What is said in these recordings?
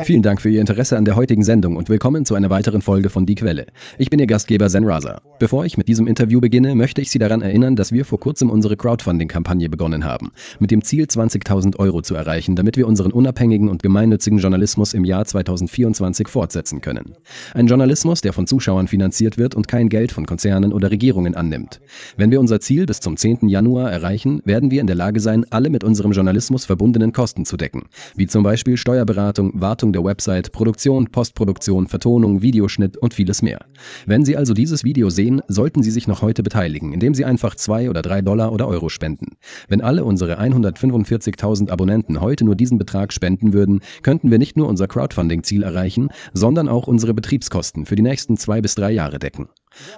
Vielen Dank für Ihr Interesse an der heutigen Sendung und willkommen zu einer weiteren Folge von Die Quelle. Ich bin Ihr Gastgeber Zen Raza. Bevor ich mit diesem Interview beginne, möchte ich Sie daran erinnern, dass wir vor kurzem unsere Crowdfunding-Kampagne begonnen haben, mit dem Ziel 20.000 Euro zu erreichen, damit wir unseren unabhängigen und gemeinnützigen Journalismus im Jahr 2024 fortsetzen können. Ein Journalismus, der von Zuschauern finanziert wird und kein Geld von Konzernen oder Regierungen annimmt. Wenn wir unser Ziel bis zum 10. Januar erreichen, werden wir in der Lage sein, alle mit unserem Journalismus verbundenen Kosten zu decken, wie zum Beispiel Steuerberatung, Wartung Wartung der Website, Produktion, Postproduktion, Vertonung, Videoschnitt und vieles mehr. Wenn Sie also dieses Video sehen, sollten Sie sich noch heute beteiligen, indem Sie einfach zwei oder drei Dollar oder Euro spenden. Wenn alle unsere 145.000 Abonnenten heute nur diesen Betrag spenden würden, könnten wir nicht nur unser Crowdfunding-Ziel erreichen, sondern auch unsere Betriebskosten für die nächsten zwei bis drei Jahre decken.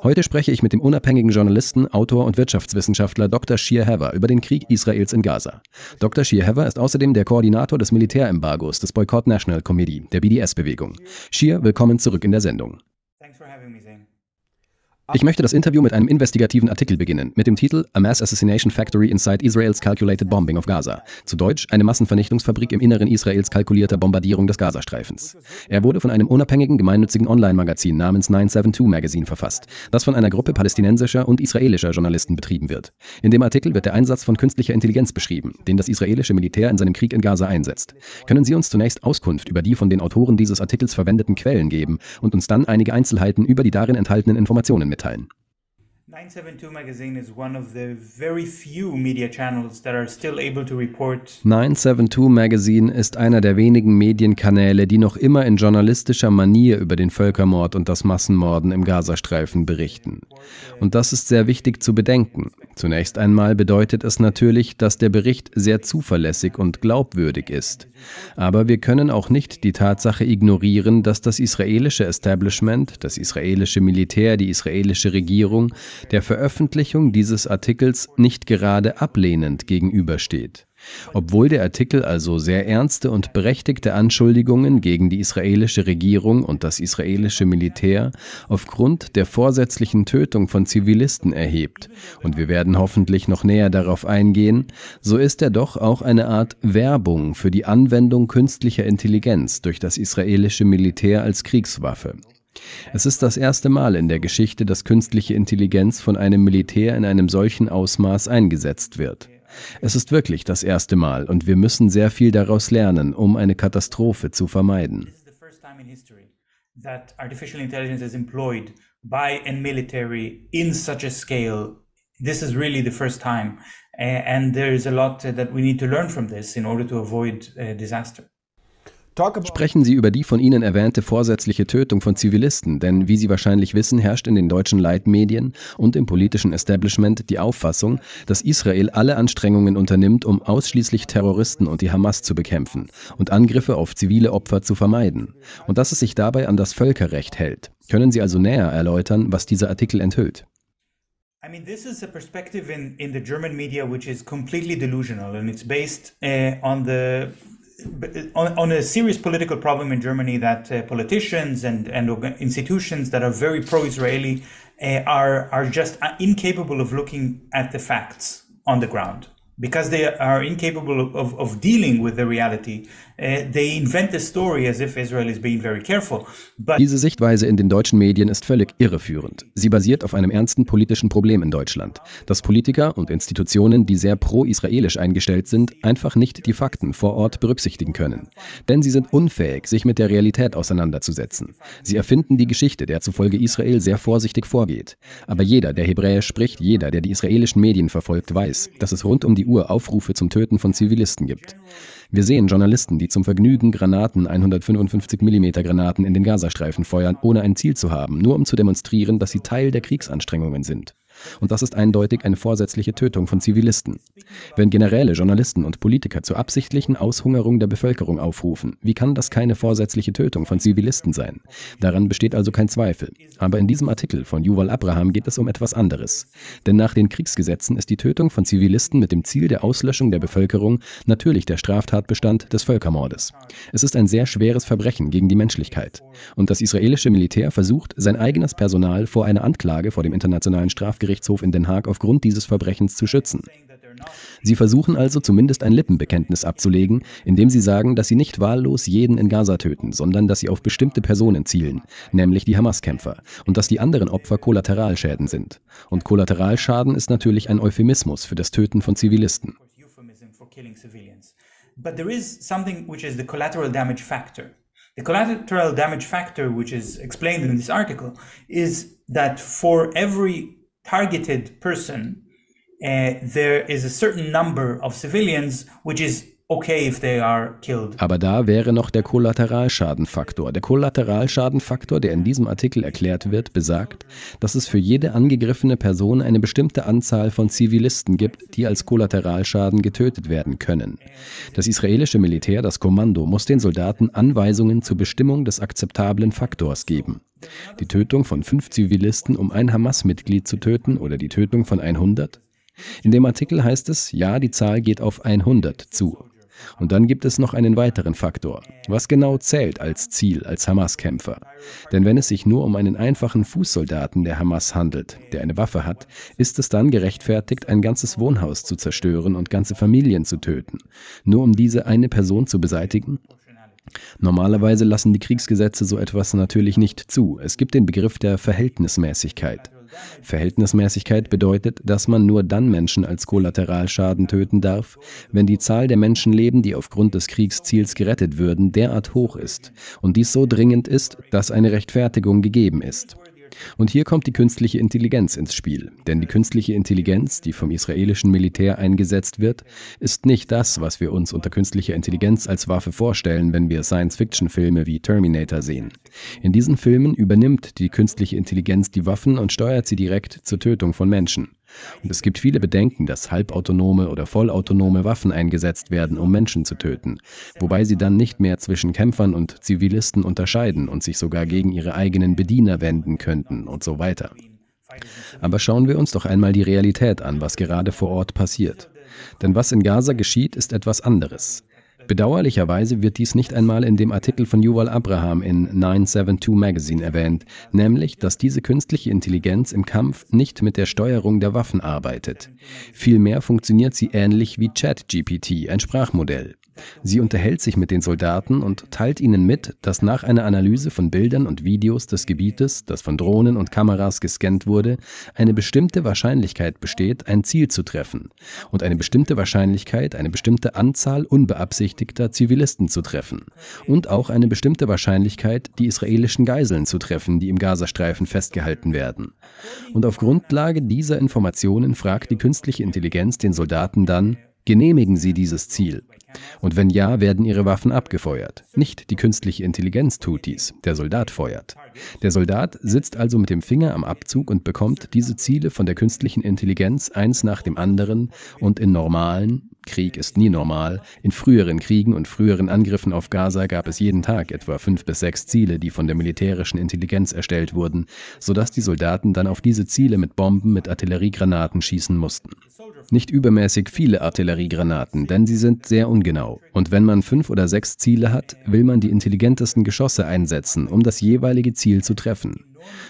Heute spreche ich mit dem unabhängigen Journalisten, Autor und Wirtschaftswissenschaftler Dr. Shir Hever über den Krieg Israels in Gaza. Dr. Shir Hever ist außerdem der Koordinator des Militärembargos des Boycott National Committee, der BDS-Bewegung. Shir, willkommen zurück in der Sendung. Ich möchte das Interview mit einem investigativen Artikel beginnen, mit dem Titel A Mass Assassination Factory Inside Israel's Calculated Bombing of Gaza. Zu Deutsch eine Massenvernichtungsfabrik im Inneren Israels kalkulierter Bombardierung des Gazastreifens. Er wurde von einem unabhängigen gemeinnützigen Online-Magazin namens 972 Magazine verfasst, das von einer Gruppe palästinensischer und israelischer Journalisten betrieben wird. In dem Artikel wird der Einsatz von künstlicher Intelligenz beschrieben, den das israelische Militär in seinem Krieg in Gaza einsetzt. Können Sie uns zunächst Auskunft über die von den Autoren dieses Artikels verwendeten Quellen geben und uns dann einige Einzelheiten über die darin enthaltenen Informationen mitteilen. 972 Magazine is one of the very few media channels that are still able to report. 972 Magazine ist einer der wenigen Medienkanäle, die noch immer in journalistischer Manier über den Völkermord und das Massenmorden im Gazastreifen berichten. Und das ist sehr wichtig zu bedenken. Zunächst einmal bedeutet es natürlich, dass der Bericht sehr zuverlässig und glaubwürdig ist. Aber wir können auch nicht die Tatsache ignorieren, dass das israelische Establishment, das israelische Militär, die israelische Regierung der Veröffentlichung dieses Artikels nicht gerade ablehnend gegenübersteht. Obwohl der Artikel also sehr ernste und berechtigte Anschuldigungen gegen die israelische Regierung und das israelische Militär aufgrund der vorsätzlichen Tötung von Zivilisten erhebt, und wir werden hoffentlich noch näher darauf eingehen, so ist er doch auch eine Art Werbung für die Anwendung künstlicher Intelligenz durch das israelische Militär als Kriegswaffe. Es ist das erste Mal in der Geschichte, dass künstliche Intelligenz von einem Militär in einem solchen Ausmaß eingesetzt wird. Es ist wirklich das erste Mal und wir müssen sehr viel daraus lernen, um eine Katastrophe zu vermeiden. That artificial intelligence is employed by in such a scale. This is really the first time. And there is a lot that we need to learn from this in order to avoid disaster. Sprechen Sie über die von Ihnen erwähnte vorsätzliche Tötung von Zivilisten, denn wie Sie wahrscheinlich wissen, herrscht in den deutschen Leitmedien und im politischen Establishment die Auffassung, dass Israel alle Anstrengungen unternimmt, um ausschließlich Terroristen und die Hamas zu bekämpfen und Angriffe auf zivile Opfer zu vermeiden, und dass es sich dabei an das Völkerrecht hält. Können Sie also näher erläutern, was dieser Artikel enthüllt? I mean, this is a perspective in, in the German media which is completely delusional and it's based uh, on the on, on, a serious political problem in Germany that uh, politicians and, and institutions that are very pro-Israeli uh, are, are just uh, incapable of looking at the facts on the ground because they are incapable of, of, dealing with the reality Äh, Diese Sichtweise in den deutschen Medien ist völlig irreführend. Sie basiert auf einem ernsten politischen Problem in Deutschland, dass Politiker und Institutionen, die sehr pro-israelisch eingestellt sind, einfach nicht die Fakten vor Ort berücksichtigen können. Denn sie sind unfähig, sich mit der Realität auseinanderzusetzen. Sie erfinden die Geschichte, der zufolge Israel sehr vorsichtig vorgeht. Aber jeder, der Hebräisch spricht, jeder, der die israelischen Medien verfolgt, weiß, dass es rund um die Uhr Aufrufe zum Töten von Zivilisten gibt. Wir sehen Journalisten, die zum Vergnügen Granaten, 155 mm Granaten in den Gazastreifen feuern, ohne ein Ziel zu haben, nur um zu demonstrieren, dass sie Teil der Kriegsanstrengungen sind. Und das ist eindeutig eine vorsätzliche Tötung von Zivilisten. Wenn Generäle, Journalisten und Politiker zur absichtlichen Aushungerung der Bevölkerung aufrufen, wie kann das keine vorsätzliche Tötung von Zivilisten sein? Daran besteht also kein Zweifel. Aber in diesem Artikel von Yuval Abraham geht es um etwas anderes. Denn nach den Kriegsgesetzen ist die Tötung von Zivilisten mit dem Ziel der Auslöschung der Bevölkerung natürlich der Straftatbestand des Völkermordes. Es ist ein sehr schweres Verbrechen gegen die Menschlichkeit. Und das israelische Militär versucht, sein eigenes Personal vor einer Anklage vor dem Internationalen Strafgerichtshof in Den Haag aufgrund dieses Verbrechens zu schützen. Sie versuchen also zumindest ein Lippenbekenntnis abzulegen, indem sie sagen, dass sie nicht wahllos jeden in Gaza töten, sondern dass sie auf bestimmte Personen zielen, nämlich die Hamas-Kämpfer, und dass die anderen Opfer Kollateralschäden sind. Und Kollateralschaden ist natürlich ein Euphemismus für das Töten von Zivilisten. But there is something which is the collateral damage factor. The collateral damage factor, which is explained in this article, is that for every targeted person, uh, there is a certain number of civilians which is okay if they are killed. Aber da wäre noch der Kollateralschadenfaktor. Der Kollateralschadenfaktor, der in diesem Artikel erklärt wird, besagt, dass es für jede angegriffene Person eine bestimmte Anzahl von Zivilisten gibt, die als Kollateralschaden getötet werden können. Das israelische Militär, das Kommando, muss den Soldaten Anweisungen zur Bestimmung des akzeptablen Faktors geben. Die Tötung von fünf Zivilisten, um ein Hamas-Mitglied zu töten, oder die Tötung von 100? In dem Artikel heißt es, ja, die Zahl geht auf 100 zu. Und dann gibt es noch einen weiteren Faktor. Was genau zählt als Ziel, als Hamas-Kämpfer? Denn wenn es sich nur um einen einfachen Fußsoldaten der Hamas handelt, der eine Waffe hat, ist es dann gerechtfertigt, ein ganzes Wohnhaus zu zerstören und ganze Familien zu töten, nur um diese eine Person zu beseitigen? Normalerweise lassen die Kriegsgesetze so etwas natürlich nicht zu. Es gibt den Begriff der Verhältnismäßigkeit. Verhältnismäßigkeit bedeutet, dass man nur dann Menschen als Kollateralschaden töten darf, wenn die Zahl der Menschenleben, die aufgrund des Kriegsziels gerettet würden, derart hoch ist und dies so dringend ist, dass eine Rechtfertigung gegeben ist. Und hier kommt die künstliche Intelligenz ins Spiel. Denn die künstliche Intelligenz, die vom israelischen Militär eingesetzt wird, ist nicht das, was wir uns unter künstlicher Intelligenz als Waffe vorstellen, wenn wir Science-Fiction-Filme wie Terminator sehen. In diesen Filmen übernimmt die künstliche Intelligenz die Waffen und steuert sie direkt zur Tötung von Menschen. Und es gibt viele Bedenken, dass halbautonome oder vollautonome Waffen eingesetzt werden, um Menschen zu töten, wobei sie dann nicht mehr zwischen Kämpfern und Zivilisten unterscheiden und sich sogar gegen ihre eigenen Bediener wenden könnten und so weiter. Aber schauen wir uns doch einmal die Realität an, was gerade vor Ort passiert. Denn was in Gaza geschieht, ist etwas anderes. Bedauerlicherweise wird dies nicht einmal in dem Artikel von Yuval Abraham in 972 Magazine erwähnt, nämlich, dass diese künstliche Intelligenz im Kampf nicht mit der Steuerung der Waffen arbeitet. Vielmehr funktioniert sie ähnlich wie ChatGPT, ein Sprachmodell. Sie unterhält sich mit den Soldaten und teilt ihnen mit, dass nach einer Analyse von Bildern und Videos des Gebietes, das von Drohnen und Kameras gescannt wurde, eine bestimmte Wahrscheinlichkeit besteht, ein Ziel zu treffen und eine bestimmte Wahrscheinlichkeit, eine bestimmte Anzahl unbeabsichtigter Zivilisten zu treffen und auch eine bestimmte Wahrscheinlichkeit, die israelischen Geiseln zu treffen, die im Gazastreifen festgehalten werden. Und auf Grundlage dieser Informationen fragt die künstliche Intelligenz den Soldaten dann, genehmigen Sie dieses Ziel? Und wenn ja, werden ihre Waffen abgefeuert. Nicht die künstliche Intelligenz tut dies, der Soldat feuert. Der Soldat sitzt also mit dem Finger am Abzug und bekommt diese Ziele von der künstlichen Intelligenz eins nach dem anderen und in normalen, Krieg ist nie normal, in früheren Kriegen und früheren Angriffen auf Gaza gab es jeden Tag etwa fünf bis sechs Ziele, die von der militärischen Intelligenz erstellt wurden, sodass die Soldaten dann auf diese Ziele mit Bomben, mit Artilleriegranaten schießen mussten. Nicht übermäßig viele Artilleriegranaten, denn sie sind sehr ungenau. Und wenn man fünf oder sechs Ziele hat, will man die intelligentesten Geschosse einsetzen, um das jeweilige Ziel zu treffen.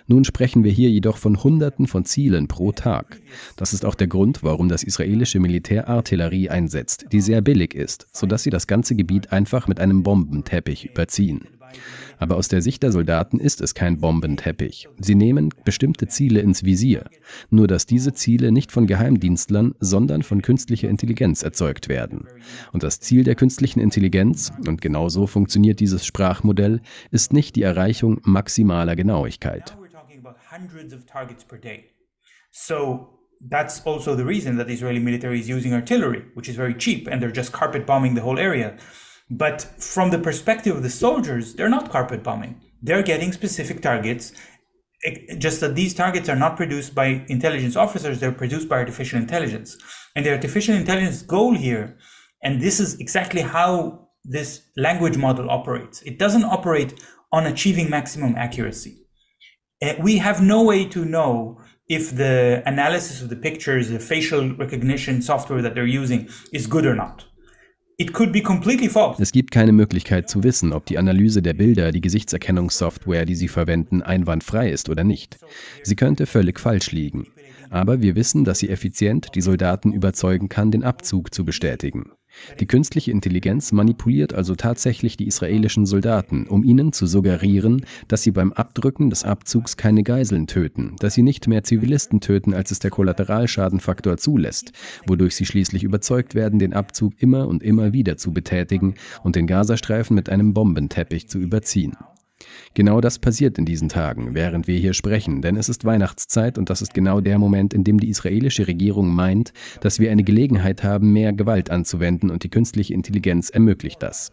Nun sprechen wir hier jedoch von Hunderten von Zielen pro Tag. Das ist auch der Grund, warum das israelische Militär Artillerie einsetzt, die sehr billig ist, sodass sie das ganze Gebiet einfach mit einem Bombenteppich überziehen. Aber aus der Sicht der Soldaten ist es kein Bombenteppich. Sie nehmen bestimmte Ziele ins Visier. Nur dass diese Ziele nicht von Geheimdienstlern, sondern von künstlicher Intelligenz erzeugt werden. Und das Ziel der künstlichen Intelligenz, und genau so funktioniert dieses Sprachmodell, ist nicht die Erreichung maximaler Genauigkeit. So that's also the reason that the Israeli military is using artillery, which is very cheap, and they're just carpet bombing the whole area. But from the perspective of the soldiers, they're not carpet bombing. They're getting specific targets. Just that these targets are not produced by intelligence officers, they're produced by artificial intelligence. And the artificial intelligence goal here, and this is exactly how this language model operates, it doesn't operate on achieving maximum accuracy. Uh, we have no way to know if the analysis of the pictures, the facial recognition software that they're using is good or not. Es gibt keine Möglichkeit zu wissen, ob die Analyse der Bilder, die Gesichtserkennungssoftware, die Sie verwenden, einwandfrei ist oder nicht. Sie könnte völlig falsch liegen. Aber wir wissen, dass sie effizient die Soldaten überzeugen kann, den Abzug zu bestätigen. Die künstliche Intelligenz manipuliert also tatsächlich die israelischen Soldaten, um ihnen zu suggerieren, dass sie beim Abdrücken des Abzugs keine Geiseln töten, dass sie nicht mehr Zivilisten töten, als es der Kollateralschadenfaktor zulässt, wodurch sie schließlich überzeugt werden, den Abzug immer und immer wieder zu betätigen und den Gazastreifen mit einem Bombenteppich zu überziehen. Genau das passiert in diesen Tagen, während wir hier sprechen, denn es ist Weihnachtszeit und das ist genau der Moment, in dem die israelische Regierung meint, dass wir eine Gelegenheit haben, mehr Gewalt anzuwenden und die künstliche Intelligenz ermöglicht das.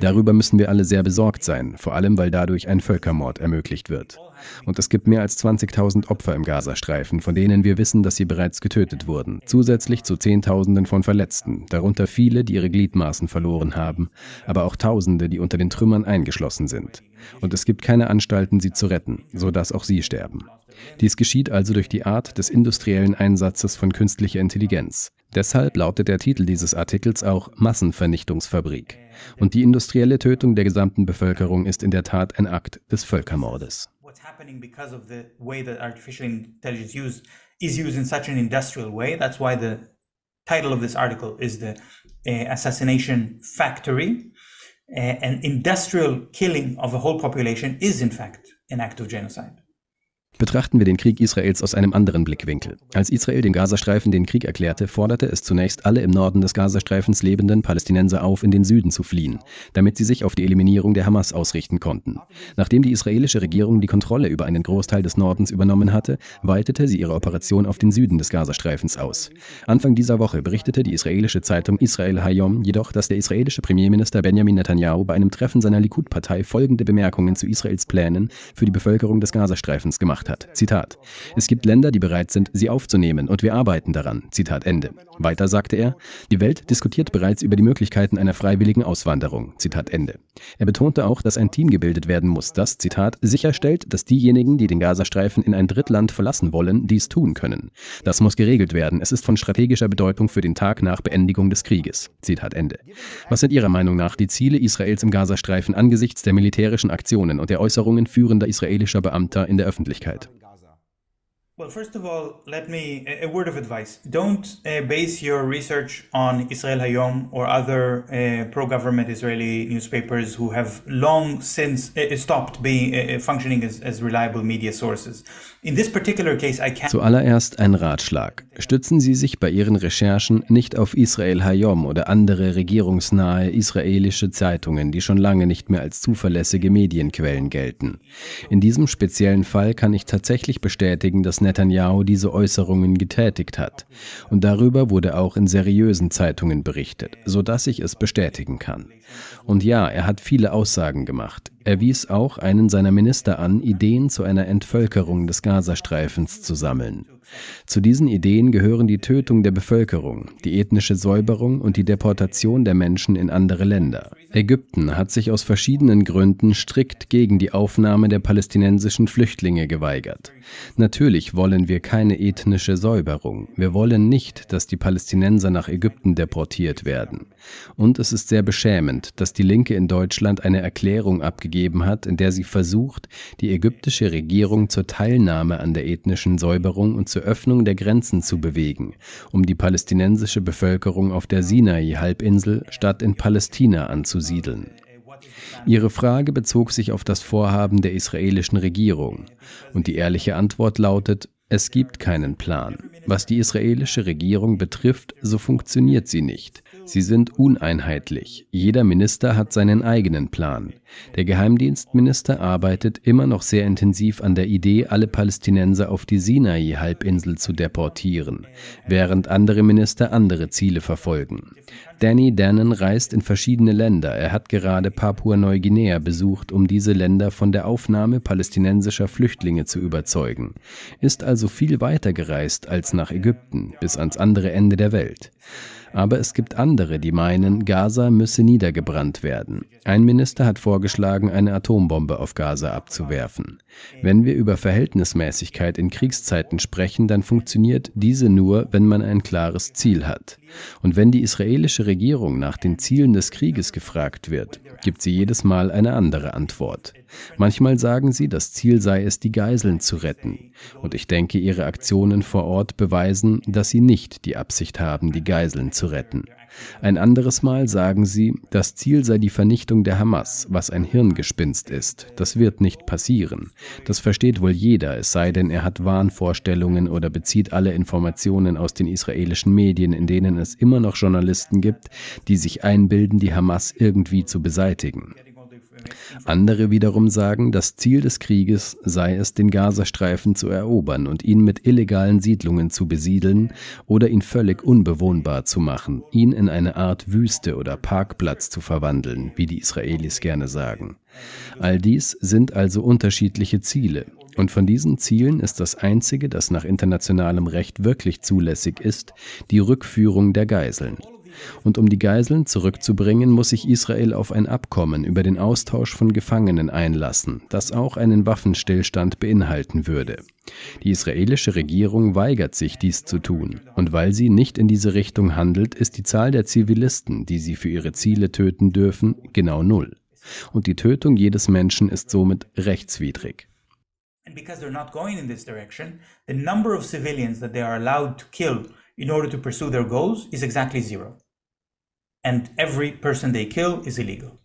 Darüber müssen wir alle sehr besorgt sein, vor allem weil dadurch ein Völkermord ermöglicht wird. Und es gibt mehr als 20.000 Opfer im Gazastreifen, von denen wir wissen, dass sie bereits getötet wurden, zusätzlich zu Zehntausenden von Verletzten, darunter viele, die ihre Gliedmaßen verloren haben, aber auch Tausende, die unter den Trümmern eingeschlossen sind. Und es gibt keine Anstalten, sie zu retten, sodass auch sie sterben. Dies geschieht also durch die Art des industriellen Einsatzes von künstlicher Intelligenz. Deshalb lautet der Titel dieses Artikels auch Massenvernichtungsfabrik. Und die industrielle Tötung der gesamten Bevölkerung ist in der Tat ein Akt des Völkermordes. is used in such an industrial way. That's why the title of this article is the uh, assassination factory. Uh, an industrial killing of a whole population is in fact an act of genocide. Betrachten wir den Krieg Israels aus einem anderen Blickwinkel. Als Israel dem Gazastreifen den Krieg erklärte, forderte es zunächst alle im Norden des Gazastreifens lebenden Palästinenser auf, in den Süden zu fliehen, damit sie sich auf die Eliminierung der Hamas ausrichten konnten. Nachdem die israelische Regierung die Kontrolle über einen Großteil des Nordens übernommen hatte, weitete sie ihre Operation auf den Süden des Gazastreifens aus. Anfang dieser Woche berichtete die israelische Zeitung Israel Hayom jedoch, dass der israelische Premierminister Benjamin Netanyahu bei einem Treffen seiner Likud-Partei folgende Bemerkungen zu Israels Plänen für die Bevölkerung des Gazastreifens gemacht hat. Zitat. Es gibt Länder, die bereit sind, sie aufzunehmen und wir arbeiten daran. Zitat Ende. Weiter sagte er, die Welt diskutiert bereits über die Möglichkeiten einer freiwilligen Auswanderung. Zitat Ende. Er betonte auch, dass ein Team gebildet werden muss, das, Zitat, sicherstellt, dass diejenigen, die den Gazastreifen in ein Drittland verlassen wollen, dies tun können. Das muss geregelt werden. Es ist von strategischer Bedeutung für den Tag nach Beendigung des Krieges. Zitat Ende. Was sind Ihrer Meinung nach die Ziele Israels im Gazastreifen angesichts der militärischen Aktionen und der Äußerungen führender israelischer Beamter in der Öffentlichkeit? Well, first of all, let me a word of advice. Don't uh, base your research on Israel Hayom or other uh, pro-government Israeli newspapers who have long since uh, stopped being uh, uh, functioning as, as reliable media sources. In this particular case, I can Zuallererst ein Ratschlag. Stützen Sie sich bei Ihren Recherchen nicht auf Israel Hayom oder andere regierungsnahe israelische Zeitungen, die schon lange nicht mehr als zuverlässige Medienquellen gelten. In diesem speziellen Fall kann ich tatsächlich bestätigen, dass Netanyahu diese Äußerungen getätigt hat. Und darüber wurde auch in seriösen Zeitungen berichtet, sodass ich es bestätigen kann. Und ja, er hat viele Aussagen gemacht. Er wies auch einen seiner Minister an, Ideen zu einer Entvölkerung des Gazastreifens zu sammeln. Zu diesen Ideen gehören die Tötung der Bevölkerung, die ethnische Säuberung und die Deportation der Menschen in andere Länder. Ägypten hat sich aus verschiedenen Gründen strikt gegen die Aufnahme der palästinensischen Flüchtlinge geweigert. Natürlich wollen wir keine ethnische Säuberung. Wir wollen nicht, dass die Palästinenser nach Ägypten deportiert werden. Und es ist sehr beschämend, dass die Linke in Deutschland eine Erklärung abgegeben hat, in der sie versucht, die ägyptische Regierung zur Teilnahme an der ethnischen Säuberung und zur Öffnung der Grenzen zu bewegen, um die palästinensische Bevölkerung auf der Sinai-Halbinsel statt in Palästina anzusiedeln. Ihre Frage bezog sich auf das Vorhaben der israelischen Regierung, und die ehrliche Antwort lautet, es gibt keinen Plan. Was die israelische Regierung betrifft, so funktioniert sie nicht. Sie sind uneinheitlich. Jeder Minister hat seinen eigenen Plan. Der Geheimdienstminister arbeitet immer noch sehr intensiv an der Idee, alle Palästinenser auf die Sinai-Halbinsel zu deportieren, während andere Minister andere Ziele verfolgen. Danny Dannon reist in verschiedene Länder. Er hat gerade Papua-Neuguinea besucht, um diese Länder von der Aufnahme palästinensischer Flüchtlinge zu überzeugen, ist also viel weiter gereist als nach Ägypten, bis ans andere Ende der Welt. Aber es gibt andere, die meinen, Gaza müsse niedergebrannt werden. Ein Minister hat vorgeschlagen, eine Atombombe auf Gaza abzuwerfen. Wenn wir über Verhältnismäßigkeit in Kriegszeiten sprechen, dann funktioniert diese nur, wenn man ein klares Ziel hat. Und wenn die israelische Regierung nach den Zielen des Krieges gefragt wird, gibt sie jedes Mal eine andere Antwort. Manchmal sagen sie, das Ziel sei es, die Geiseln zu retten. Und ich denke, ihre Aktionen vor Ort beweisen, dass sie nicht die Absicht haben, die Geiseln zu retten. Ein anderes Mal sagen sie, das Ziel sei die Vernichtung der Hamas, was ein Hirngespinst ist. Das wird nicht passieren. Das versteht wohl jeder, es sei denn, er hat Wahnvorstellungen oder bezieht alle Informationen aus den israelischen Medien, in denen es immer noch Journalisten gibt, die sich einbilden, die Hamas irgendwie zu beseitigen. Andere wiederum sagen, das Ziel des Krieges sei es, den Gazastreifen zu erobern und ihn mit illegalen Siedlungen zu besiedeln oder ihn völlig unbewohnbar zu machen, ihn in eine Art Wüste oder Parkplatz zu verwandeln, wie die Israelis gerne sagen. All dies sind also unterschiedliche Ziele, und von diesen Zielen ist das einzige, das nach internationalem Recht wirklich zulässig ist, die Rückführung der Geiseln. Und um die Geiseln zurückzubringen, muss sich Israel auf ein Abkommen über den Austausch von Gefangenen einlassen, das auch einen Waffenstillstand beinhalten würde. Die israelische Regierung weigert sich, dies zu tun. Und weil sie nicht in diese Richtung handelt, ist die Zahl der Zivilisten, die sie für ihre Ziele töten dürfen, genau null. Und die Tötung jedes Menschen ist somit rechtswidrig. And because they're not going in this direction, the number of civilians that they are allowed to kill in order to pursue their goals is exactly zero. and every person they kill is illegal.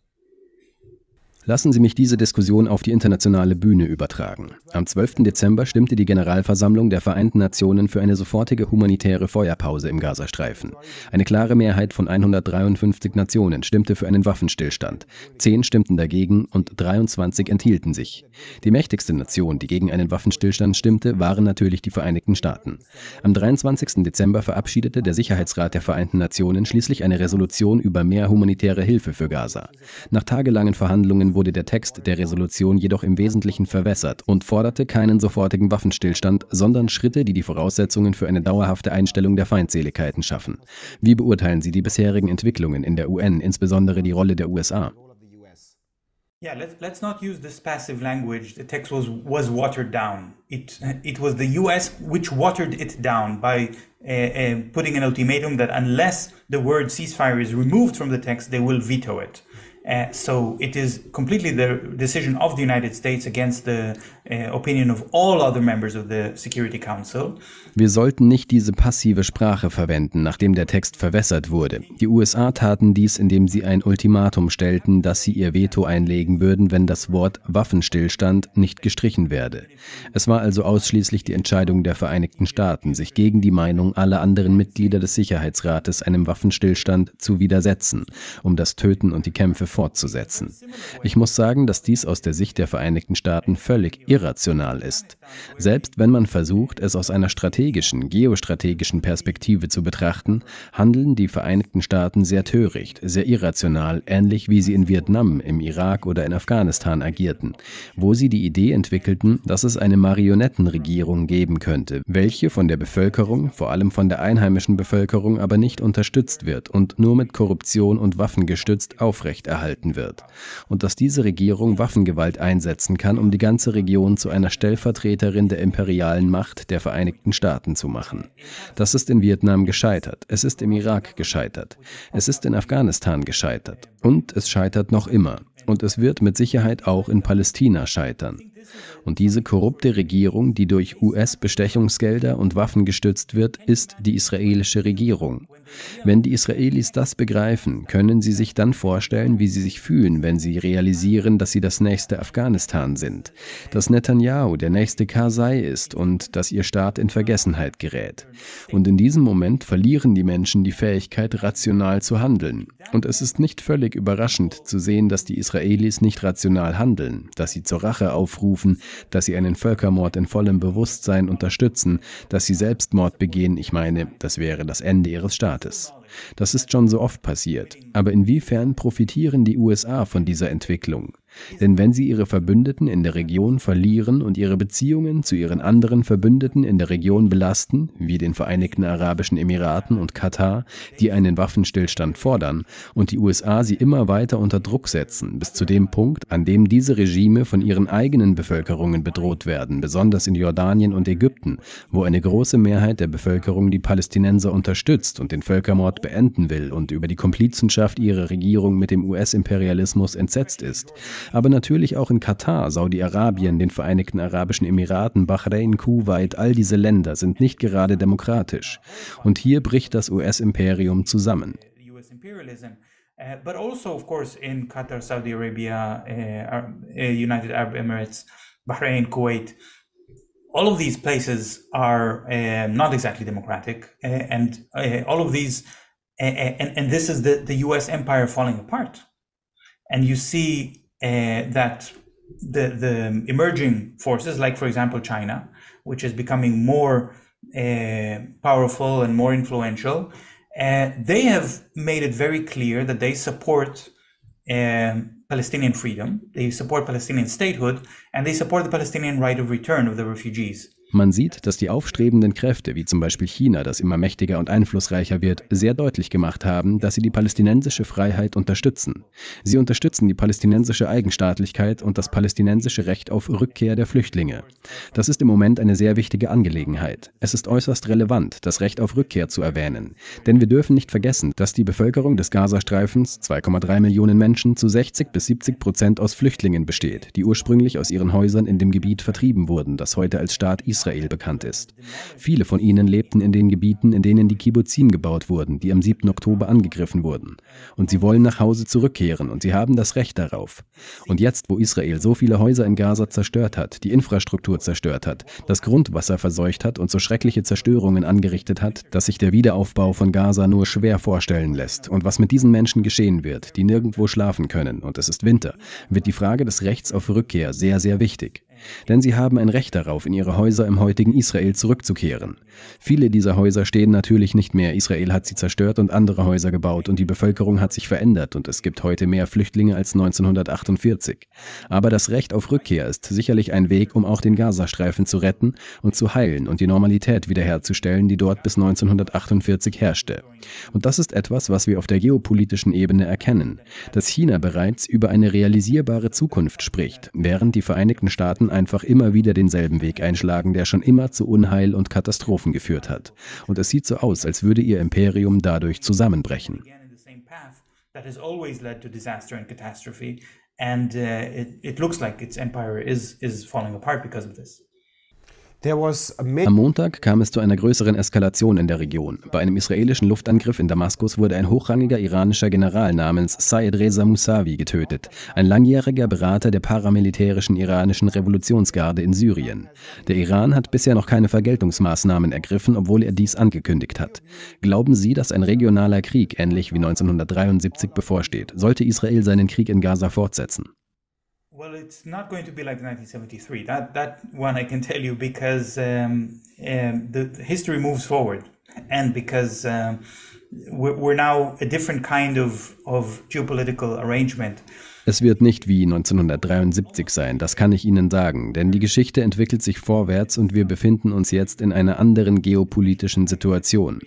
Lassen Sie mich diese Diskussion auf die internationale Bühne übertragen. Am 12. Dezember stimmte die Generalversammlung der Vereinten Nationen für eine sofortige humanitäre Feuerpause im Gazastreifen. Eine klare Mehrheit von 153 Nationen stimmte für einen Waffenstillstand. Zehn stimmten dagegen und 23 enthielten sich. Die mächtigste Nation, die gegen einen Waffenstillstand stimmte, waren natürlich die Vereinigten Staaten. Am 23. Dezember verabschiedete der Sicherheitsrat der Vereinten Nationen schließlich eine Resolution über mehr humanitäre Hilfe für Gaza. Nach tagelangen Verhandlungen wurde der Text der Resolution jedoch im Wesentlichen verwässert und forderte keinen sofortigen Waffenstillstand, sondern Schritte, die die Voraussetzungen für eine dauerhafte Einstellung der Feindseligkeiten schaffen. Wie beurteilen Sie die bisherigen Entwicklungen in der UN, insbesondere die Rolle der USA? Yeah, let's, let's not use this passive language. The text was, was watered down. It, it was the US which watered it down by uh, uh, putting an ultimatum that unless the word ceasefire is removed from the text, they will veto it. Uh, so it is completely the decision of the United States against the uh, opinion of all other members of the Security Council. Wir sollten nicht diese passive Sprache verwenden, nachdem der Text verwässert wurde. Die USA taten dies, indem sie ein Ultimatum stellten, dass sie ihr Veto einlegen würden, wenn das Wort Waffenstillstand nicht gestrichen werde. Es war also ausschließlich die Entscheidung der Vereinigten Staaten, sich gegen die Meinung aller anderen Mitglieder des Sicherheitsrates einem Waffenstillstand zu widersetzen, um das Töten und die Kämpfe fortzusetzen. Ich muss sagen, dass dies aus der Sicht der Vereinigten Staaten völlig irrational ist. Selbst wenn man versucht, es aus einer strategischen, geostrategischen Perspektive zu betrachten, handeln die Vereinigten Staaten sehr töricht, sehr irrational, ähnlich wie sie in Vietnam, im Irak oder in Afghanistan agierten, wo sie die Idee entwickelten, dass es eine Marionettenregierung geben könnte, welche von der Bevölkerung, vor allem von der einheimischen Bevölkerung, aber nicht unterstützt wird und nur mit Korruption und Waffen gestützt aufrechterhalten erhalten wird und dass diese Regierung Waffengewalt einsetzen kann, um die ganze Region zu einer Stellvertreterin der imperialen Macht der Vereinigten Staaten zu machen. Das ist in Vietnam gescheitert, es ist im Irak gescheitert, es ist in Afghanistan gescheitert und es scheitert noch immer und es wird mit Sicherheit auch in Palästina scheitern. Und diese korrupte Regierung, die durch US-Bestechungsgelder und Waffen gestützt wird, ist die israelische Regierung. Wenn die Israelis das begreifen, können sie sich dann vorstellen, wie sie sich fühlen, wenn sie realisieren, dass sie das nächste Afghanistan sind, dass Netanyahu der nächste Karzai ist und dass ihr Staat in Vergessenheit gerät. Und in diesem Moment verlieren die Menschen die Fähigkeit, rational zu handeln. Und es ist nicht völlig überraschend zu sehen, dass die Israelis nicht rational handeln, dass sie zur Rache aufrufen, dass sie einen Völkermord in vollem Bewusstsein unterstützen, dass sie Selbstmord begehen, ich meine, das wäre das Ende ihres Staates. Das ist schon so oft passiert. Aber inwiefern profitieren die USA von dieser Entwicklung? Denn wenn sie ihre Verbündeten in der Region verlieren und ihre Beziehungen zu ihren anderen Verbündeten in der Region belasten, wie den Vereinigten Arabischen Emiraten und Katar, die einen Waffenstillstand fordern, und die USA sie immer weiter unter Druck setzen, bis zu dem Punkt, an dem diese Regime von ihren eigenen Bevölkerungen bedroht werden, besonders in Jordanien und Ägypten, wo eine große Mehrheit der Bevölkerung die Palästinenser unterstützt und den Völkermord beenden will und über die Komplizenschaft ihrer Regierung mit dem US-Imperialismus entsetzt ist, aber natürlich auch in Katar, Saudi-Arabien, den Vereinigten Arabischen Emiraten, Bahrain, Kuwait, all diese Länder sind nicht gerade demokratisch. Und hier bricht das US-Imperium zusammen. Uh, but also, of course, in Qatar, Saudi Arabia, uh, uh, United Arab Emirates, Bahrain, Kuwait, all of these places are uh, not exactly democratic, uh, and all of these, and, and this is the, the U.S. empire falling apart, and you see that the the emerging forces, like for example China, which is becoming more uh, powerful and more influential, uh, they have made it very clear that they support um, Palestinian freedom, they support Palestinian statehood, and they support the Palestinian right of return of the refugees. Man sieht, dass die aufstrebenden Kräfte, wie zum Beispiel China, das immer mächtiger und einflussreicher wird, sehr deutlich gemacht haben, dass sie die palästinensische Freiheit unterstützen. Sie unterstützen die palästinensische Eigenstaatlichkeit und das palästinensische Recht auf Rückkehr der Flüchtlinge. Das ist im Moment eine sehr wichtige Angelegenheit. Es ist äußerst relevant, das Recht auf Rückkehr zu erwähnen. Denn wir dürfen nicht vergessen, dass die Bevölkerung des Gazastreifens, 2,3 Millionen Menschen, zu 60 bis 70 Prozent aus Flüchtlingen besteht, die ursprünglich aus ihren Häusern in dem Gebiet vertrieben wurden, das heute als Staat Israel Israel bekannt ist. Viele von ihnen lebten in den Gebieten, in denen die Kibbuzim gebaut wurden, die am 7. Oktober angegriffen wurden. Und sie wollen nach Hause zurückkehren und sie haben das Recht darauf. Und jetzt, wo Israel so viele Häuser in Gaza zerstört hat, die Infrastruktur zerstört hat, das Grundwasser verseucht hat und so schreckliche Zerstörungen angerichtet hat, dass sich der Wiederaufbau von Gaza nur schwer vorstellen lässt. Und was mit diesen Menschen geschehen wird, die nirgendwo schlafen können und es ist Winter, wird die Frage des Rechts auf Rückkehr sehr, sehr wichtig. Denn sie haben ein Recht darauf, in ihre Häuser im heutigen Israel zurückzukehren. Viele dieser Häuser stehen natürlich nicht mehr. Israel hat sie zerstört und andere Häuser gebaut und die Bevölkerung hat sich verändert und es gibt heute mehr Flüchtlinge als 1948. Aber das Recht auf Rückkehr ist sicherlich ein Weg, um auch den Gazastreifen zu retten und zu heilen und die Normalität wiederherzustellen, die dort bis 1948 herrschte. Und das ist etwas, was wir auf der geopolitischen Ebene erkennen, dass China bereits über eine realisierbare Zukunft spricht, während die Vereinigten Staaten einfach immer wieder denselben Weg einschlagen, der schon immer zu Unheil und Katastrophen geführt hat. Und es sieht so aus, als würde ihr Imperium dadurch zusammenbrechen. And uh, it, it looks like its empire is, is falling apart because of this. Am Montag kam es zu einer größeren Eskalation in der Region. Bei einem israelischen Luftangriff in Damaskus wurde ein hochrangiger iranischer General namens Sayed Reza Mousavi getötet, ein langjähriger Berater der paramilitärischen iranischen Revolutionsgarde in Syrien. Der Iran hat bisher noch keine Vergeltungsmaßnahmen ergriffen, obwohl er dies angekündigt hat. Glauben Sie, dass ein regionaler Krieg ähnlich wie 1973 bevorsteht? Sollte Israel seinen Krieg in Gaza fortsetzen? Well, it's not going to be like 1973. That that one I can tell you because um, um, the, the, history moves forward, and because um, we're, we're, now a different kind of of geopolitical arrangement. Es wird nicht wie 1973 sein, das kann ich Ihnen sagen, denn die Geschichte entwickelt sich vorwärts und wir befinden uns jetzt in einer anderen geopolitischen Situation.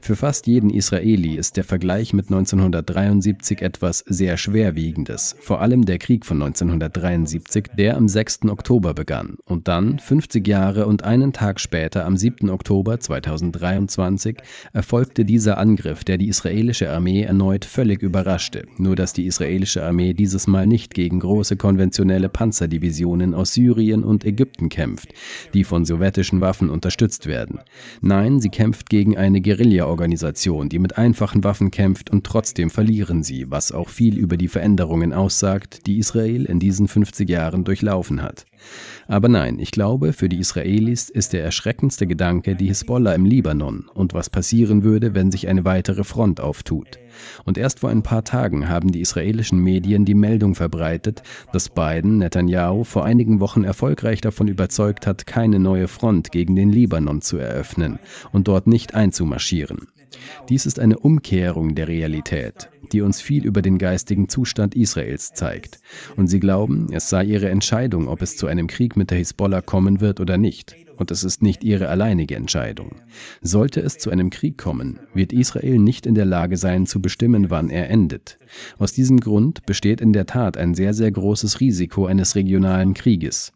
Für fast jeden Israeli ist der Vergleich mit 1973 etwas sehr Schwerwiegendes, vor allem der Krieg von 1973, der am 6. Oktober begann und dann, 50 Jahre und einen Tag später, am 7. Oktober 2023, erfolgte dieser Angriff, der die israelische Armee erneut völlig überraschte, nur dass die israelische Armee dieses dieses Mal nicht gegen große konventionelle Panzerdivisionen aus Syrien und Ägypten kämpft, die von sowjetischen Waffen unterstützt werden. Nein, sie kämpft gegen eine Guerilla-Organisation, die mit einfachen Waffen kämpft und trotzdem verlieren sie, was auch viel über die Veränderungen aussagt, die Israel in diesen 50 Jahren durchlaufen hat. Aber nein, ich glaube, für die Israelis ist der erschreckendste Gedanke die Hisbollah im Libanon und was passieren würde, wenn sich eine weitere Front auftut. Und erst vor ein paar Tagen haben die israelischen Medien die Meldung verbreitet, dass Biden Netanyahu vor einigen Wochen erfolgreich davon überzeugt hat, keine neue Front gegen den Libanon zu eröffnen und dort nicht einzumarschieren. Dies ist eine Umkehrung der Realität. die uns viel über den geistigen Zustand Israels zeigt. Und sie glauben, es sei ihre Entscheidung, ob es zu einem Krieg mit der Hisbollah kommen wird oder nicht. Und es ist nicht ihre alleinige Entscheidung. Sollte es zu einem Krieg kommen, wird Israel nicht in der Lage sein zu bestimmen, wann er endet. Aus diesem Grund besteht in der Tat ein sehr, sehr großes Risiko eines regionalen Krieges.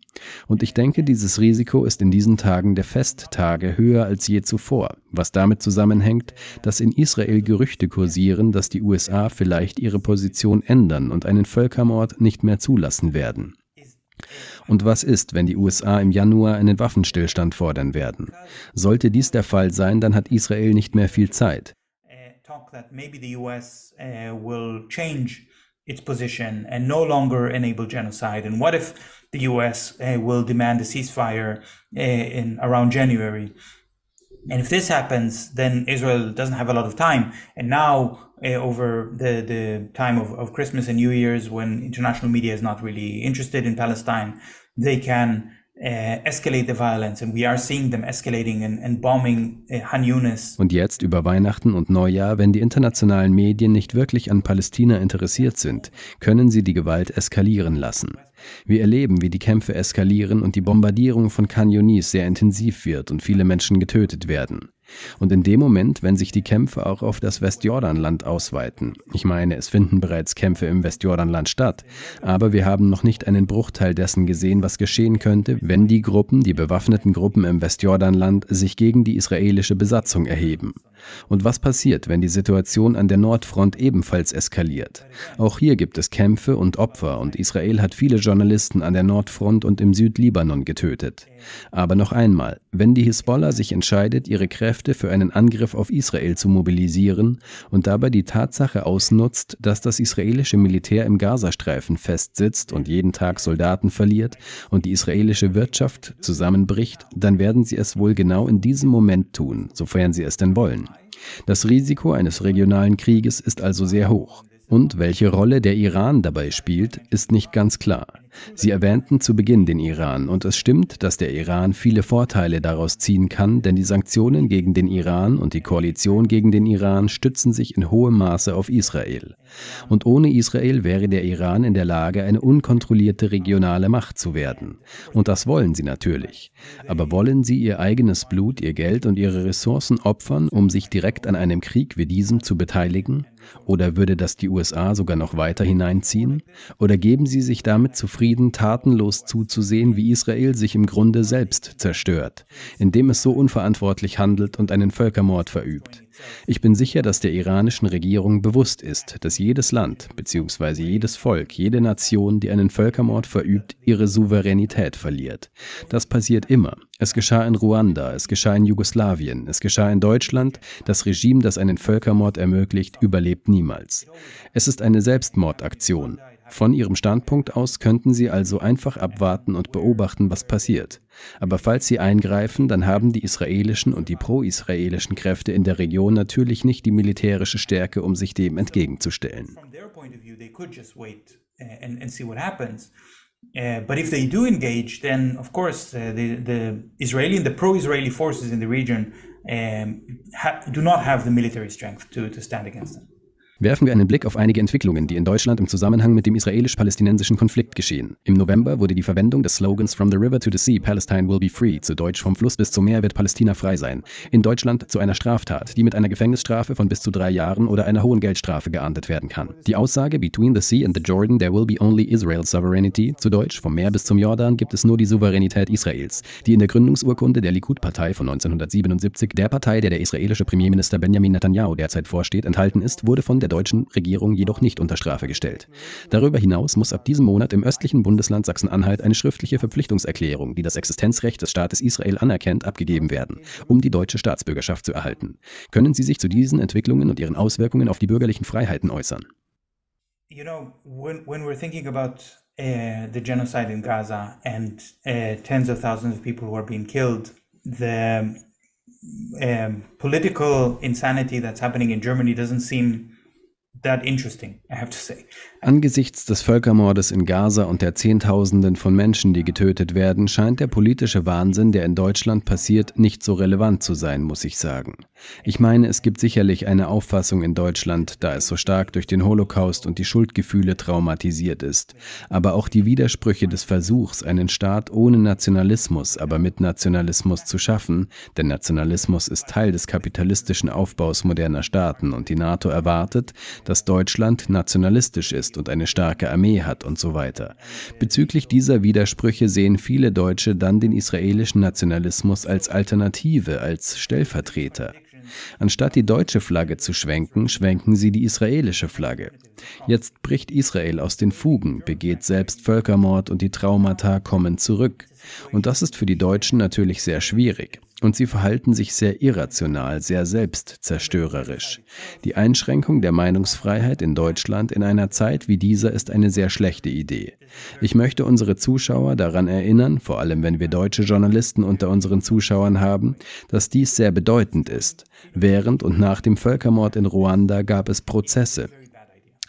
Und ich denke, dieses Risiko ist in diesen Tagen der Festtage höher als je zuvor, was damit zusammenhängt, dass in Israel Gerüchte kursieren, dass die USA vielleicht ihre Position ändern und einen Völkermord nicht mehr zulassen werden. Und was ist, wenn die USA im Januar einen Waffenstillstand fordern werden? Sollte dies der Fall sein, dann hat Israel nicht mehr viel Zeit. if the US uh, will demand a ceasefire uh, in around January? And if this happens, then Israel doesn't have a lot of time. And now, uh, over the, the time of, of Christmas and New Year's, when international media is not really interested in Palestine, they can Uh, escalate the violence and we are seeing them escalating and, and bombing uh, Han Yunis. Und jetzt über Weihnachten und Neujahr, wenn die internationalen Medien nicht wirklich an Palästina interessiert sind, können sie die Gewalt eskalieren lassen. Wir erleben, wie die Kämpfe eskalieren und die Bombardierung von Khan Yunis sehr intensiv wird und viele Menschen getötet werden. Und in dem Moment, wenn sich die Kämpfe auch auf das Westjordanland ausweiten, ich meine, es finden bereits Kämpfe im Westjordanland statt, aber wir haben noch nicht einen Bruchteil dessen gesehen, was geschehen könnte, wenn die Gruppen, die bewaffneten Gruppen im Westjordanland sich gegen die israelische Besatzung erheben. Und was passiert, wenn die Situation an der Nordfront ebenfalls eskaliert? Auch hier gibt es Kämpfe und Opfer und Israel hat viele Journalisten an der Nordfront und im Südlibanon getötet. Aber noch einmal, wenn die Hisbollah sich entscheidet, ihre Kräfte für einen Angriff auf Israel zu mobilisieren und dabei die Tatsache ausnutzt, dass das israelische Militär im Gazastreifen festsitzt und jeden Tag Soldaten verliert und die israelische Wirtschaft zusammenbricht, dann werden sie es wohl genau in diesem Moment tun, sofern sie es denn wollen. Das Risiko eines regionalen Krieges ist also sehr hoch. Und welche Rolle der Iran dabei spielt, ist nicht ganz klar. Sie erwähnten zu Beginn den Iran und es stimmt, dass der Iran viele Vorteile daraus ziehen kann, denn die Sanktionen gegen den Iran und die Koalition gegen den Iran stützen sich in hohem Maße auf Israel. Und ohne Israel wäre der Iran in der Lage, eine unkontrollierte regionale Macht zu werden. Und das wollen sie natürlich. Aber wollen sie ihr eigenes Blut, ihr Geld und ihre Ressourcen opfern, um sich direkt an einem Krieg wie diesem zu beteiligen? Oder würde das die USA sogar noch weiter hineinziehen? Oder geben sie sich damit zufrieden, tatenlos zuzusehen, wie Israel sich im Grunde selbst zerstört, indem es so unverantwortlich handelt und einen Völkermord verübt. Ich bin sicher, dass der iranischen Regierung bewusst ist, dass jedes Land bzw. jedes Volk, jede Nation, die einen Völkermord verübt, ihre Souveränität verliert. Das passiert immer. Es geschah in Ruanda, es geschah in Jugoslawien, es geschah in Deutschland. Das Regime, das einen Völkermord ermöglicht, überlebt niemals. Es ist eine Selbstmordaktion. Von ihrem Standpunkt aus könnten sie also einfach abwarten und beobachten, was passiert. Aber falls sie eingreifen, dann haben die israelischen und die pro-israelischen Kräfte in der Region natürlich nicht die militärische Stärke, um sich dem entgegenzustellen. Uh, but if they do engage, then of course uh, the, the Israeli and the pro-Israeli forces in the region um, do not have the military strength to, to stand against them. Werfen wir einen Blick auf einige Entwicklungen, die in Deutschland im Zusammenhang mit dem israelisch-palästinensischen Konflikt geschehen. Im November wurde die Verwendung des Slogans From the River to the Sea, Palestine will be free, zu Deutsch vom Fluss bis zum Meer wird Palästina frei sein, in Deutschland zu einer Straftat, die mit einer Gefängnisstrafe von bis zu drei Jahren oder einer hohen Geldstrafe geahndet werden kann. Die Aussage Between the Sea and the Jordan there will be only Israel's sovereignty, zu Deutsch vom Meer bis zum Jordan gibt es nur die Souveränität Israels, die in der Gründungsurkunde der Likud-Partei von 1977, der Partei, der der israelische Premierminister Benjamin Netanyahu derzeit vorsteht, enthalten ist, wurde von der der deutschen Regierung jedoch nicht unter Strafe gestellt. Darüber hinaus muss ab diesem Monat im östlichen Bundesland Sachsen-Anhalt eine schriftliche Verpflichtungserklärung, die das Existenzrecht des Staates Israel anerkennt, abgegeben werden, um die deutsche Staatsbürgerschaft zu erhalten. Können Sie sich zu diesen Entwicklungen und ihren Auswirkungen auf die bürgerlichen Freiheiten äußern? You know, when, when we're thinking about uh, the genocide in Gaza and uh, tens of thousands of people who are being killed, the um, political insanity that's happening in Germany doesn't seem that interesting, I have to say. Angesichts des Völkermordes in Gaza und der Zehntausenden von Menschen, die getötet werden, scheint der politische Wahnsinn, der in Deutschland passiert, nicht so relevant zu sein, muss ich sagen. Ich meine, es gibt sicherlich eine Auffassung in Deutschland, da es so stark durch den Holocaust und die Schuldgefühle traumatisiert ist. Aber auch die Widersprüche des Versuchs, einen Staat ohne Nationalismus, aber mit Nationalismus zu schaffen, denn Nationalismus ist Teil des kapitalistischen Aufbaus moderner Staaten und die NATO erwartet, dass Deutschland nationalistisch ist und eine starke Armee hat und so weiter. Bezüglich dieser Widersprüche sehen viele Deutsche dann den israelischen Nationalismus als Alternative, als Stellvertreter. Anstatt die deutsche Flagge zu schwenken, schwenken sie die israelische Flagge. Jetzt bricht Israel aus den Fugen, begeht selbst Völkermord und die Traumata kommen zurück. Und das ist für die Deutschen natürlich sehr schwierig. Und sie verhalten sich sehr irrational, sehr selbstzerstörerisch. Die Einschränkung der Meinungsfreiheit in Deutschland in einer Zeit wie dieser ist eine sehr schlechte Idee. Ich möchte unsere Zuschauer daran erinnern, vor allem wenn wir deutsche Journalisten unter unseren Zuschauern haben, dass dies sehr bedeutend ist. Während und nach dem Völkermord in Ruanda gab es Prozesse.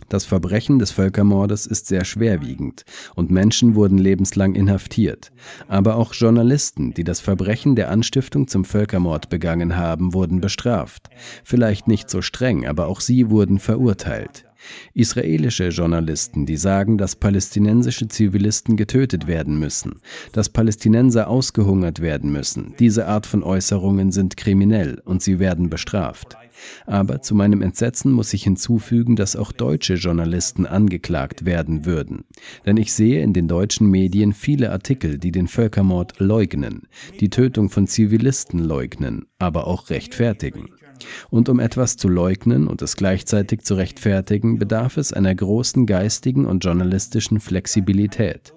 Das Verbrechen des Völkermordes ist sehr schwerwiegend und Menschen wurden lebenslang inhaftiert. Aber auch Journalisten, die das Verbrechen der Anstiftung zum Völkermord begangen haben, wurden bestraft. Vielleicht nicht so streng, aber auch sie wurden verurteilt. Israelische Journalisten, die sagen, dass palästinensische Zivilisten getötet werden müssen, dass Palästinenser ausgehungert werden müssen. Diese Art von Äußerungen sind kriminell und sie werden bestraft. Aber zu meinem Entsetzen muss ich hinzufügen, dass auch deutsche Journalisten angeklagt werden würden. Denn ich sehe in den deutschen Medien viele Artikel, die den Völkermord leugnen, die Tötung von Zivilisten leugnen, aber auch rechtfertigen. Und um etwas zu leugnen und es gleichzeitig zu rechtfertigen, bedarf es einer großen geistigen und journalistischen Flexibilität.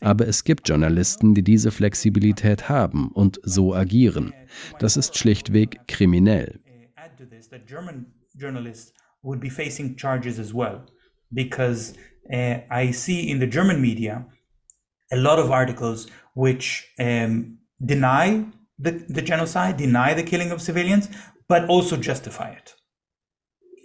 Aber es gibt Journalisten, die diese Flexibilität haben und so agieren. Das ist schlichtweg kriminell. Because uh, I see in the German media a lot of articles which um, deny the, the genocide, deny the killing of civilians, but also justify it.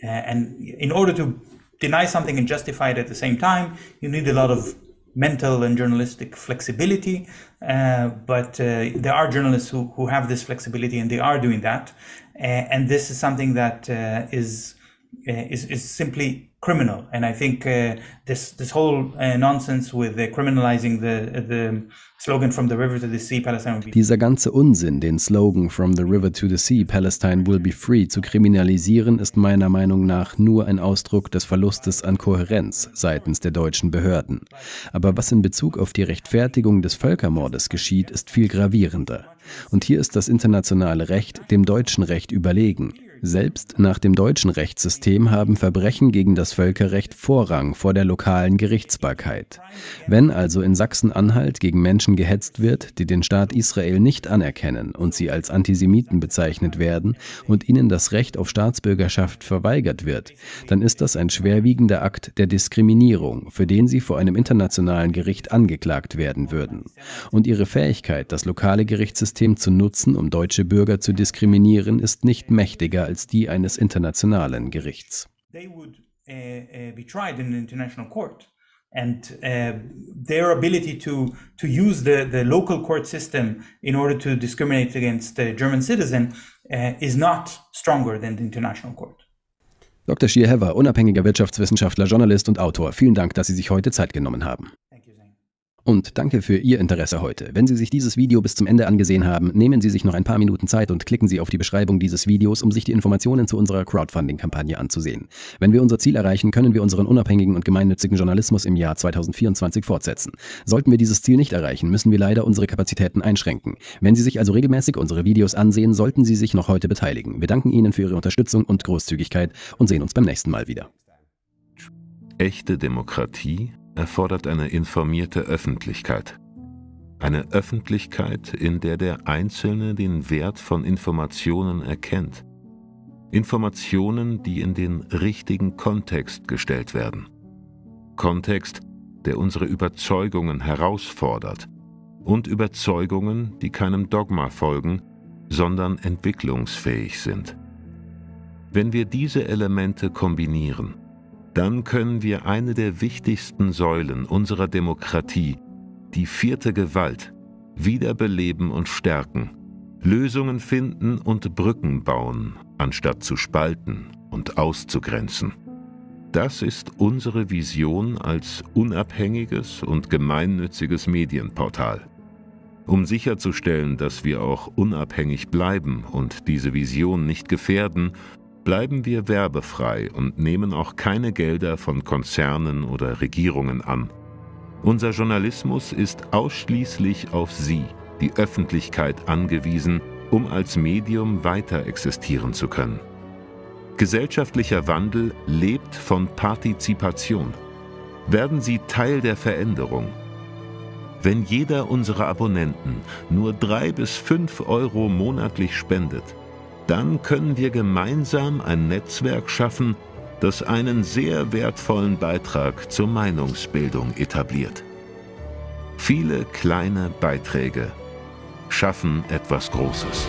Uh, and in order to deny something and justify it at the same time, you need a lot of mental and journalistic flexibility. Uh, but uh, there are journalists who, who have this flexibility and they are doing that. Uh, and this is something that uh, is, uh, is is simply criminal. And I think this this whole nonsense with criminalizing the the Slogan from the river to the sea, Palestine will be Dieser ganze Unsinn, den Slogan From the River to the Sea, Palestine will be free zu kriminalisieren, ist meiner Meinung nach nur ein Ausdruck des Verlustes an Kohärenz seitens der deutschen Behörden. Aber was in Bezug auf die Rechtfertigung des Völkermordes geschieht, ist viel gravierender. Und hier ist das internationale Recht dem deutschen Recht überlegen. Selbst nach dem deutschen Rechtssystem haben Verbrechen gegen das Völkerrecht Vorrang vor der lokalen Gerichtsbarkeit. Wenn also in Sachsen-Anhalt gegen Menschen gehetzt wird, die den Staat Israel nicht anerkennen und sie als Antisemiten bezeichnet werden und ihnen das Recht auf Staatsbürgerschaft verweigert wird, dann ist das ein schwerwiegender Akt der Diskriminierung, für den sie vor einem internationalen Gericht angeklagt werden würden. Und ihre Fähigkeit, das lokale Gerichtssystem zu nutzen, um deutsche Bürger zu diskriminieren, ist nicht mächtiger als die eines internationalen Gerichts. And uh, their ability to to use the the local court system in order to discriminate against the German citizen uh, is not stronger than the international court. Dr. Schierhever, unabhängiger Wirtschaftswissenschaftler, Journalist und Autor. Vielen Dank, dass Sie sich heute Zeit genommen haben. Und danke für Ihr Interesse heute. Wenn Sie sich dieses Video bis zum Ende angesehen haben, nehmen Sie sich noch ein paar Minuten Zeit und klicken Sie auf die Beschreibung dieses Videos, um sich die Informationen zu unserer Crowdfunding-Kampagne anzusehen. Wenn wir unser Ziel erreichen, können wir unseren unabhängigen und gemeinnützigen Journalismus im Jahr 2024 fortsetzen. Sollten wir dieses Ziel nicht erreichen, müssen wir leider unsere Kapazitäten einschränken. Wenn Sie sich also regelmäßig unsere Videos ansehen, sollten Sie sich noch heute beteiligen. Wir danken Ihnen für Ihre Unterstützung und Großzügigkeit und sehen uns beim nächsten Mal wieder. Echte Demokratie erfordert eine informierte Öffentlichkeit. Eine Öffentlichkeit, in der der Einzelne den Wert von Informationen erkennt. Informationen, die in den richtigen Kontext gestellt werden. Kontext, der unsere Überzeugungen herausfordert und Überzeugungen, die keinem Dogma folgen, sondern entwicklungsfähig sind. Wenn wir diese Elemente kombinieren, dann können wir eine der wichtigsten Säulen unserer Demokratie, die vierte Gewalt, wiederbeleben und stärken, Lösungen finden und Brücken bauen, anstatt zu spalten und auszugrenzen. Das ist unsere Vision als unabhängiges und gemeinnütziges Medienportal. Um sicherzustellen, dass wir auch unabhängig bleiben und diese Vision nicht gefährden, bleiben wir werbefrei und nehmen auch keine Gelder von Konzernen oder Regierungen an. Unser Journalismus ist ausschließlich auf Sie, die Öffentlichkeit, angewiesen, um als Medium weiter existieren zu können. Gesellschaftlicher Wandel lebt von Partizipation. Werden Sie Teil der Veränderung. Wenn jeder unserer Abonnenten nur drei bis fünf Euro monatlich spendet, dann können wir gemeinsam ein Netzwerk schaffen, das einen sehr wertvollen Beitrag zur Meinungsbildung etabliert. Viele kleine Beiträge schaffen etwas Großes.